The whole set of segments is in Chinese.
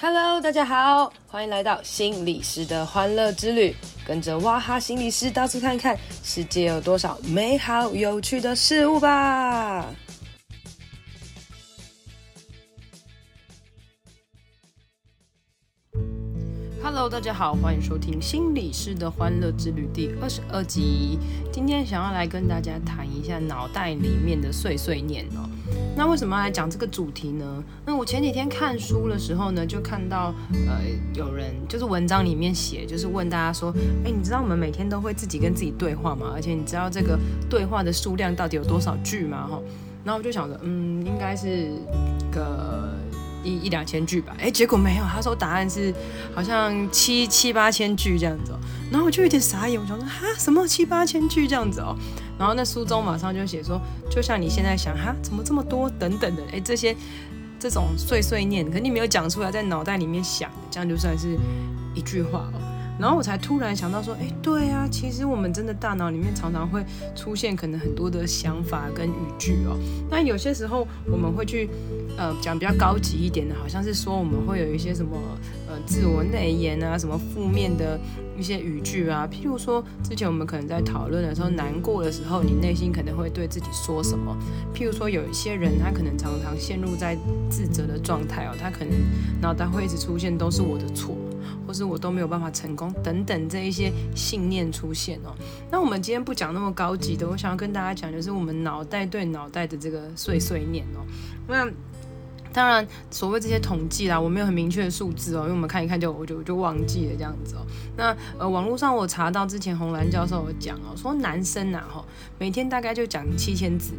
Hello，大家好，欢迎来到心理师的欢乐之旅，跟着哇哈心理师到处看看，世界有多少美好有趣的事物吧。Hello，大家好，欢迎收听心理师的欢乐之旅第二十二集。今天想要来跟大家谈一下脑袋里面的碎碎念哦。那为什么来讲这个主题呢？那我前几天看书的时候呢，就看到呃有人就是文章里面写，就是问大家说，哎，你知道我们每天都会自己跟自己对话吗？而且你知道这个对话的数量到底有多少句吗？哈，然后我就想着，嗯，应该是个。一一两千句吧，哎，结果没有，他说答案是好像七七八千句这样子，然后我就有点傻眼，我想说哈什么七八千句这样子哦，然后那书中马上就写说，就像你现在想哈怎么这么多等等的，哎这些这种碎碎念，可你没有讲出来，在脑袋里面想，这样就算是一句话哦。然后我才突然想到说，哎，对啊，其实我们真的大脑里面常常会出现可能很多的想法跟语句哦。那有些时候我们会去，呃，讲比较高级一点的，好像是说我们会有一些什么，呃，自我内言啊，什么负面的一些语句啊。譬如说，之前我们可能在讨论的时候，难过的时候，你内心可能会对自己说什么？譬如说，有一些人他可能常常陷入在自责的状态哦，他可能脑袋会一直出现都是我的错。或是我都没有办法成功等等这一些信念出现哦。那我们今天不讲那么高级的，我想要跟大家讲就是我们脑袋对脑袋的这个碎碎念哦。那当然，所谓这些统计啦，我没有很明确的数字哦，因为我们看一看就我就就忘记了这样子哦。那呃，网络上我查到之前红兰教授有讲哦，说男生呐哈，每天大概就讲七千字。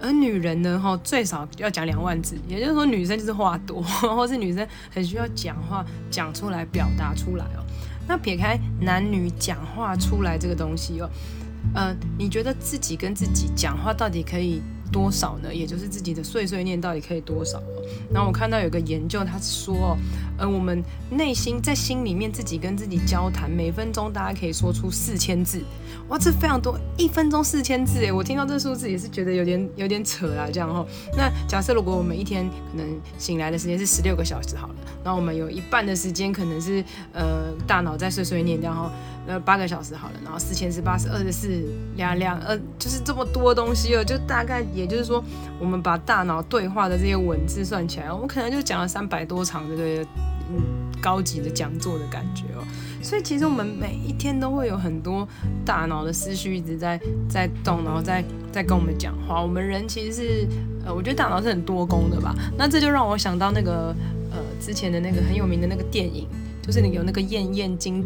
而女人呢，哈，最少要讲两万字，也就是说，女生就是话多，或是女生很需要讲话讲出来，表达出来哦。那撇开男女讲话出来这个东西哦，呃，你觉得自己跟自己讲话到底可以多少呢？也就是自己的碎碎念到底可以多少？然后我看到有个研究，他说，呃，我们内心在心里面自己跟自己交谈，每分钟大家可以说出四千字，哇，这非常多，一分钟四千字，诶，我听到这数字也是觉得有点有点扯啦，这样哈。那假设如果我们一天可能醒来的时间是十六个小时好了，那我们有一半的时间可能是呃大脑在碎碎念，然后呃八个小时好了，然后四千四八十二十四两两呃就是这么多东西哦，就大概也就是说，我们把大脑对话的这些文字算起来。我们可能就讲了三百多场这个嗯高级的讲座的感觉哦，所以其实我们每一天都会有很多大脑的思绪一直在在动，然后在在跟我们讲话。我们人其实是呃，我觉得大脑是很多功的吧。那这就让我想到那个呃之前的那个很有名的那个电影，就是你有那个燕燕京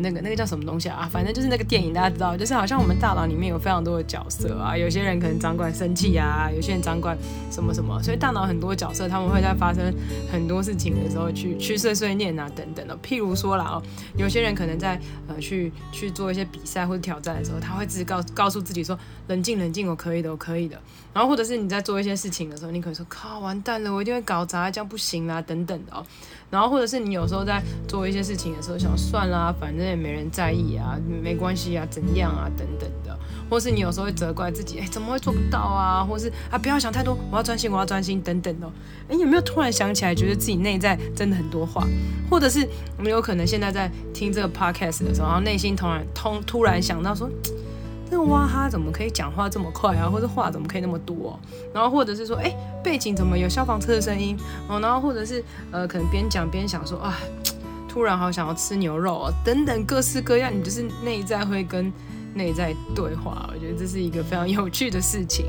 那个那个叫什么东西啊？反正就是那个电影，大家知道，就是好像我们大脑里面有非常多的角色啊。有些人可能掌管生气啊，有些人掌管什么什么。所以大脑很多角色，他们会在发生很多事情的时候去去碎碎念啊等等的。譬如说啦哦，有些人可能在呃去去做一些比赛或者挑战的时候，他会自己告告诉自己说冷静冷静，我可以的，我可以的。然后或者是你在做一些事情的时候，你可能说靠完蛋了，我一定会搞砸，这样不行啦等等的哦。然后或者是你有时候在做一些事情的时候，想算啦，反正也没人在意啊，没关系啊，怎样啊，等等的。或是你有时候会责怪自己，哎，怎么会做不到啊？或是啊，不要想太多，我要专心，我要专心，等等的。哎，有没有突然想起来，觉得自己内在真的很多话？或者是我们有可能现在在听这个 podcast 的时候，然后内心突然通突然想到说。那个哇哈怎么可以讲话这么快啊？或者话怎么可以那么多？然后或者是说，哎，背景怎么有消防车的声音？然后或者是呃，可能边讲边想说，啊，突然好想要吃牛肉啊，等等各式各样，你就是内在会跟内在对话。我觉得这是一个非常有趣的事情。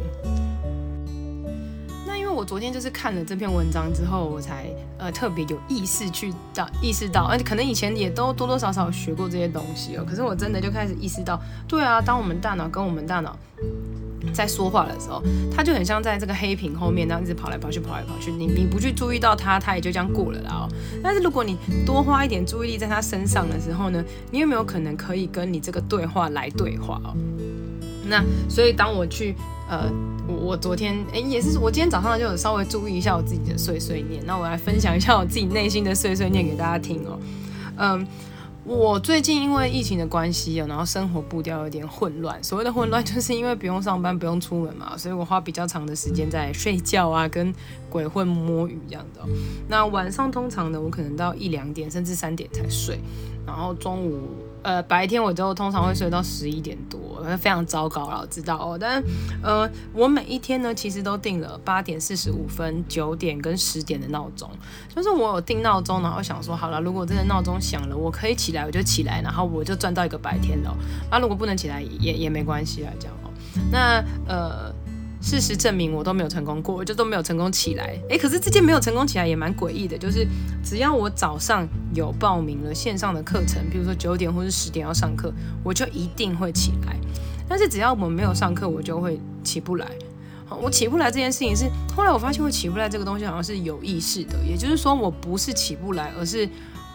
昨天就是看了这篇文章之后，我才呃特别有意识去到意识到，而且可能以前也都多多少少学过这些东西哦。可是我真的就开始意识到，对啊，当我们大脑跟我们大脑在说话的时候，它就很像在这个黑屏后面，然后一直跑来跑去，跑来跑去。你你不去注意到它，它也就这样过了啦哦。但是如果你多花一点注意力在它身上的时候呢，你有没有可能可以跟你这个对话来对话哦？那所以当我去呃。我我昨天哎，也是我今天早上就有稍微注意一下我自己的碎碎念，那我来分享一下我自己内心的碎碎念给大家听哦。嗯，我最近因为疫情的关系啊，然后生活步调有点混乱。所谓的混乱，就是因为不用上班，不用出门嘛，所以我花比较长的时间在睡觉啊，跟鬼混摸鱼这样的。那晚上通常呢，我可能到一两点甚至三点才睡，然后中午。呃，白天我都通常会睡到十一点多，非常糟糕了，我知道哦。但呃，我每一天呢，其实都定了八点四十五分、九点跟十点的闹钟，就是我有定闹钟，然后想说，好了，如果真的闹钟响了，我可以起来，我就起来，然后我就赚到一个白天了。啊，如果不能起来，也也没关系啊，这样哦。那呃。事实证明，我都没有成功过，我就都没有成功起来。诶，可是这件没有成功起来也蛮诡异的，就是只要我早上有报名了线上的课程，比如说九点或是十点要上课，我就一定会起来。但是只要我们没有上课，我就会起不来。我起不来这件事情是后来我发现，我起不来这个东西好像是有意识的，也就是说，我不是起不来，而是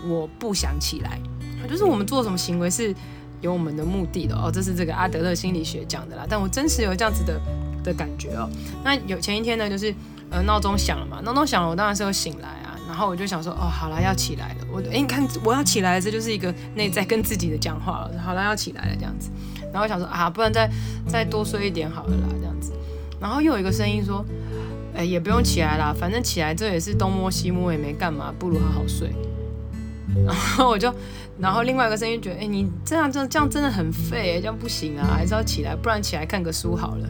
我不想起来。就是我们做什么行为是有我们的目的的哦，这是这个阿德勒心理学讲的啦。但我真实有这样子的。的感觉哦，那有前一天呢，就是呃闹钟响了嘛，闹钟响了，我当然是要醒来啊，然后我就想说，哦，好了，要起来了，我哎，你看我要起来了，这就是一个内在跟自己的讲话了，好了，要起来了这样子，然后我想说啊，不然再再多睡一点好了啦，这样子，然后又有一个声音说，哎，也不用起来啦，反正起来这也是东摸西摸也没干嘛，不如好好睡，然后我就，然后另外一个声音觉得，哎，你这样这样这样真的很废，这样不行啊，还是要起来，不然起来看个书好了。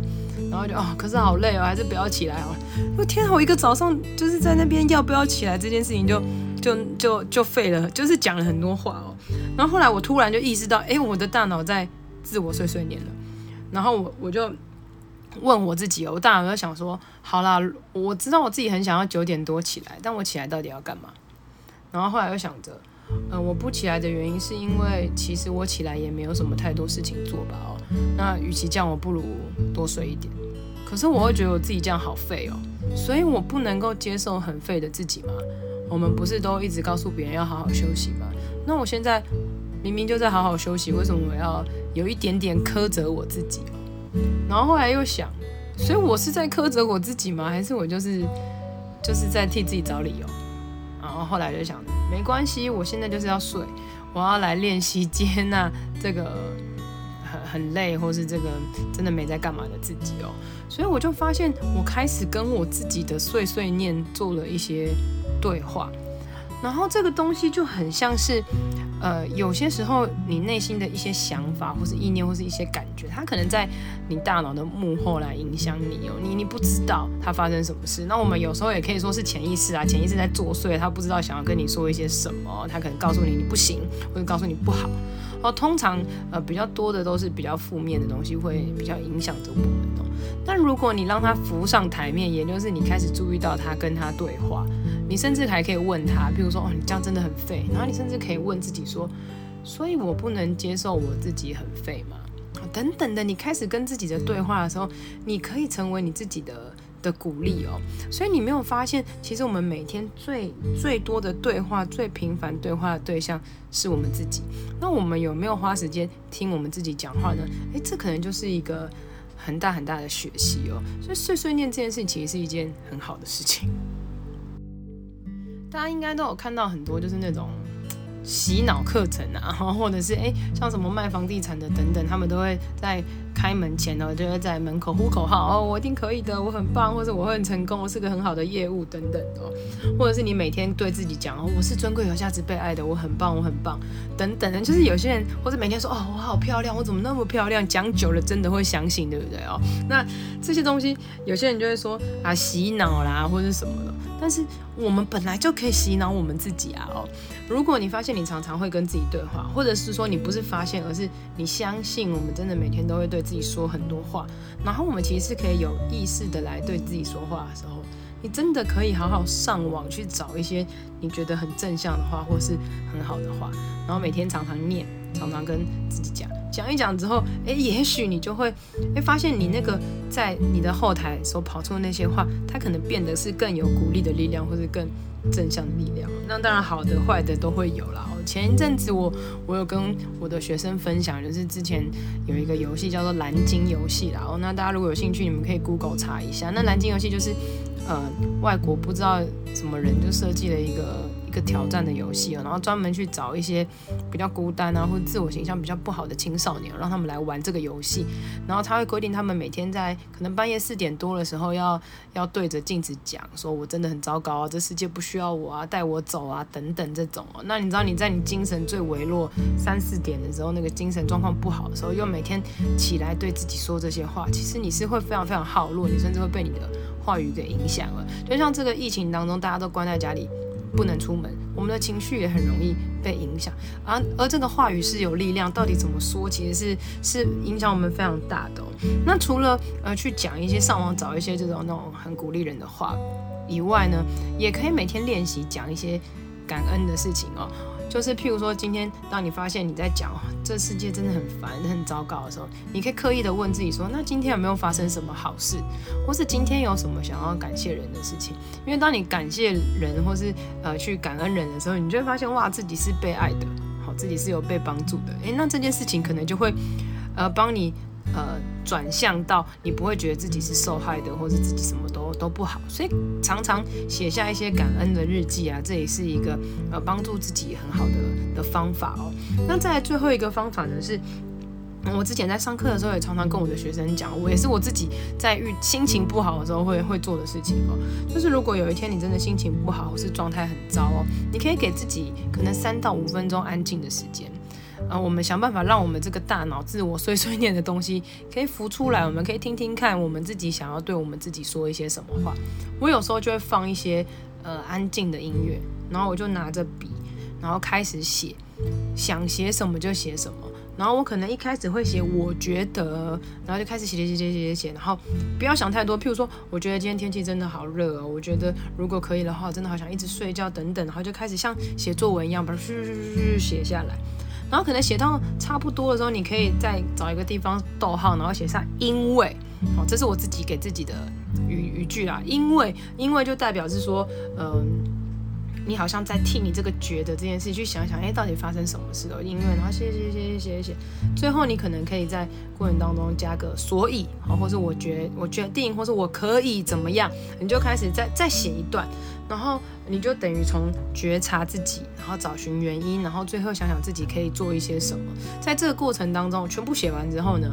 然后就哦，可是好累哦，还是不要起来哦。我天，我一个早上就是在那边要不要起来这件事情就就就就废了，就是讲了很多话哦。然后后来我突然就意识到，哎，我的大脑在自我碎碎念了。然后我我就问我自己哦，我大脑就想说，好啦，我知道我自己很想要九点多起来，但我起来到底要干嘛？然后后来又想着。呃，我不起来的原因是因为其实我起来也没有什么太多事情做吧哦。那与其这样，我不如多睡一点。可是我会觉得我自己这样好废哦，所以我不能够接受很废的自己吗？我们不是都一直告诉别人要好好休息吗？那我现在明明就在好好休息，为什么我要有一点点苛责我自己？然后后来又想，所以我是在苛责我自己吗？还是我就是就是在替自己找理由？然后后来就想，没关系，我现在就是要睡，我要来练习接纳这个很很累，或是这个真的没在干嘛的自己哦。所以我就发现，我开始跟我自己的碎碎念做了一些对话。然后这个东西就很像是，呃，有些时候你内心的一些想法，或是意念，或是一些感觉，它可能在你大脑的幕后来影响你哦，你你不知道它发生什么事。那我们有时候也可以说是潜意识啊，潜意识在作祟，他不知道想要跟你说一些什么，他可能告诉你你不行，或者告诉你不好。哦，通常呃比较多的都是比较负面的东西，会比较影响着我们哦。但如果你让他浮上台面，也就是你开始注意到他跟他对话。你甚至还可以问他，比如说哦，你这样真的很废。然后你甚至可以问自己说，所以我不能接受我自己很废吗？等等的，你开始跟自己的对话的时候，你可以成为你自己的的鼓励哦。所以你没有发现，其实我们每天最最多的对话、最频繁对话的对象是我们自己。那我们有没有花时间听我们自己讲话呢？诶，这可能就是一个很大很大的学习哦。所以碎碎念这件事情，其实是一件很好的事情。大家应该都有看到很多，就是那种洗脑课程啊，或者是诶，像什么卖房地产的等等，他们都会在开门前呢，就会在门口呼口号哦，我一定可以的，我很棒，或者我会很成功，我是个很好的业务等等的，或者是你每天对自己讲哦，我是尊贵、有价值、被爱的，我很棒，我很棒等等的，就是有些人或者每天说哦，我好漂亮，我怎么那么漂亮，讲久了真的会相信，对不对哦？那这些东西，有些人就会说啊，洗脑啦，或者什么的。但是我们本来就可以洗脑我们自己啊！哦，如果你发现你常常会跟自己对话，或者是说你不是发现，而是你相信，我们真的每天都会对自己说很多话，然后我们其实是可以有意识的来对自己说话的时候，你真的可以好好上网去找一些你觉得很正向的话，或是很好的话，然后每天常常念，常常跟自己讲。讲一讲之后，诶，也许你就会诶发现你那个在你的后台所跑出的那些话，它可能变得是更有鼓励的力量，或者更正向的力量。那当然好的坏的都会有啦。前一阵子我我有跟我的学生分享，就是之前有一个游戏叫做蓝鲸游戏啦。哦，那大家如果有兴趣，你们可以 Google 查一下。那蓝鲸游戏就是呃外国不知道什么人就设计了一个。一个挑战的游戏哦，然后专门去找一些比较孤单啊或者自我形象比较不好的青少年，让他们来玩这个游戏。然后他会规定他们每天在可能半夜四点多的时候要要对着镜子讲，说我真的很糟糕啊，这世界不需要我啊，带我走啊等等这种哦。那你知道你在你精神最微弱三四点的时候，那个精神状况不好的时候，又每天起来对自己说这些话，其实你是会非常非常耗弱，你甚至会被你的话语给影响了。就像这个疫情当中，大家都关在家里。不能出门，我们的情绪也很容易被影响，而而这个话语是有力量，到底怎么说，其实是是影响我们非常大的哦。那除了呃去讲一些上网找一些这种那种很鼓励人的话以外呢，也可以每天练习讲一些感恩的事情哦。就是譬如说，今天当你发现你在讲这世界真的很烦、很糟糕的时候，你可以刻意的问自己说：那今天有没有发生什么好事，或是今天有什么想要感谢人的事情？因为当你感谢人或是呃去感恩人的时候，你就会发现哇，自己是被爱的，好，自己是有被帮助的。诶，那这件事情可能就会呃帮你。呃，转向到你不会觉得自己是受害的，或者自己什么都都不好，所以常常写下一些感恩的日记啊，这也是一个呃帮助自己很好的的方法哦。那再来最后一个方法呢，是我之前在上课的时候也常常跟我的学生讲，我也是我自己在遇心情不好的时候会会做的事情哦。就是如果有一天你真的心情不好，或是状态很糟哦，你可以给自己可能三到五分钟安静的时间。啊，我们想办法让我们这个大脑自我碎碎念的东西可以浮出来，我们可以听听看，我们自己想要对我们自己说一些什么话。我有时候就会放一些呃安静的音乐，然后我就拿着笔，然后开始写，想写什么就写什么。然后我可能一开始会写我觉得，然后就开始写写写写写写，然后不要想太多。譬如说，我觉得今天天气真的好热哦，我觉得如果可以的话，真的好想一直睡觉等等，然后就开始像写作文一样，把它嘘嘘嘘嘘写下来。然后可能写到差不多的时候，你可以再找一个地方逗号，然后写上因为，好，这是我自己给自己的语语句啦。因为，因为就代表是说，嗯、你好像在替你这个觉得这件事去想想，哎，到底发生什么事了？因为，然后写写写写写写，最后你可能可以在过程当中加个所以，好，或是我觉我决定，或是我可以怎么样，你就开始再再写一段。然后你就等于从觉察自己，然后找寻原因，然后最后想想自己可以做一些什么。在这个过程当中，全部写完之后呢，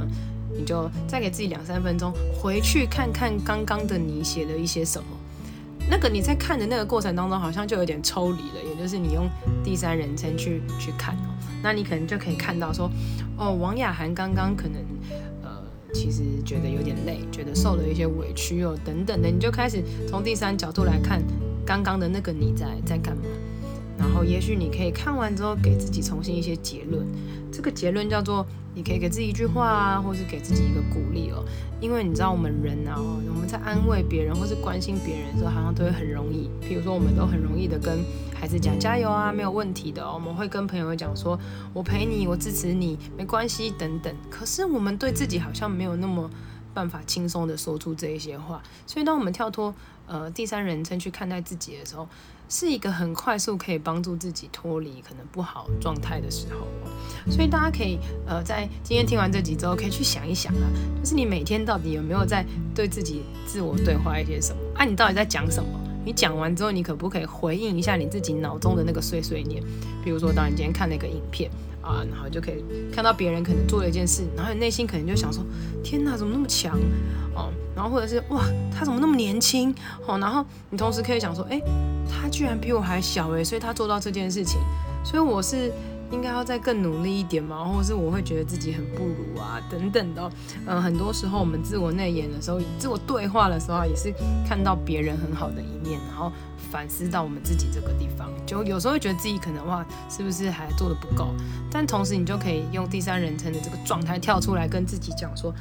你就再给自己两三分钟，回去看看刚刚的你写了一些什么。那个你在看的那个过程当中，好像就有点抽离了，也就是你用第三人称去去看哦。那你可能就可以看到说，哦，王雅涵刚刚可能。呃其实觉得有点累，觉得受了一些委屈哦，等等的，你就开始从第三角度来看刚刚的那个你在在干嘛，然后也许你可以看完之后给自己重新一些结论，这个结论叫做。你可以给自己一句话啊，或是给自己一个鼓励哦。因为你知道，我们人啊，我们在安慰别人或是关心别人的时候，好像都会很容易。譬如说，我们都很容易的跟孩子讲加油啊，没有问题的哦。我们会跟朋友讲说，我陪你，我支持你，没关系等等。可是我们对自己好像没有那么办法轻松的说出这一些话。所以，当我们跳脱呃第三人称去看待自己的时候，是一个很快速可以帮助自己脱离可能不好状态的时候，所以大家可以呃在今天听完这集之后，可以去想一想啊，就是你每天到底有没有在对自己自我对话一些什么？啊，你到底在讲什么？你讲完之后，你可不可以回应一下你自己脑中的那个碎碎念？比如说，当你今天看那个影片啊，然后就可以看到别人可能做了一件事，然后你内心可能就想说：天哪，怎么那么强？哦，然后或者是哇，他怎么那么年轻？哦，然后你同时可以想说：诶。他居然比我还小诶，所以他做到这件事情，所以我是应该要再更努力一点嘛，或者是我会觉得自己很不如啊，等等的。嗯、很多时候我们自我内演的时候，自我对话的时候，也是看到别人很好的一面，然后反思到我们自己这个地方，就有时候会觉得自己可能哇，是不是还做得不够？但同时你就可以用第三人称的这个状态跳出来跟自己讲说。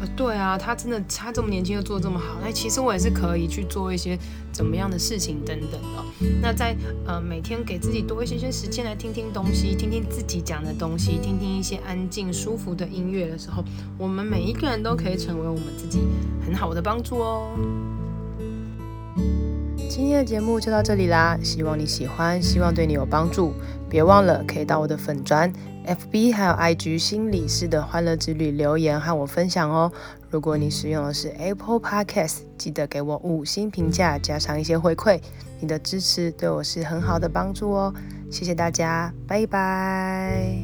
呃，对啊，他真的，他这么年轻就做这么好，那其实我也是可以去做一些怎么样的事情等等的。那在呃每天给自己多一些些时间来听听东西，听听自己讲的东西，听听一些安静舒服的音乐的时候，我们每一个人都可以成为我们自己很好的帮助哦。今天的节目就到这里啦，希望你喜欢，希望对你有帮助。别忘了可以到我的粉专 FB，还有 IG 心理师的欢乐之旅留言和我分享哦。如果你使用的是 Apple Podcast，记得给我五星评价，加上一些回馈。你的支持对我是很好的帮助哦。谢谢大家，拜拜！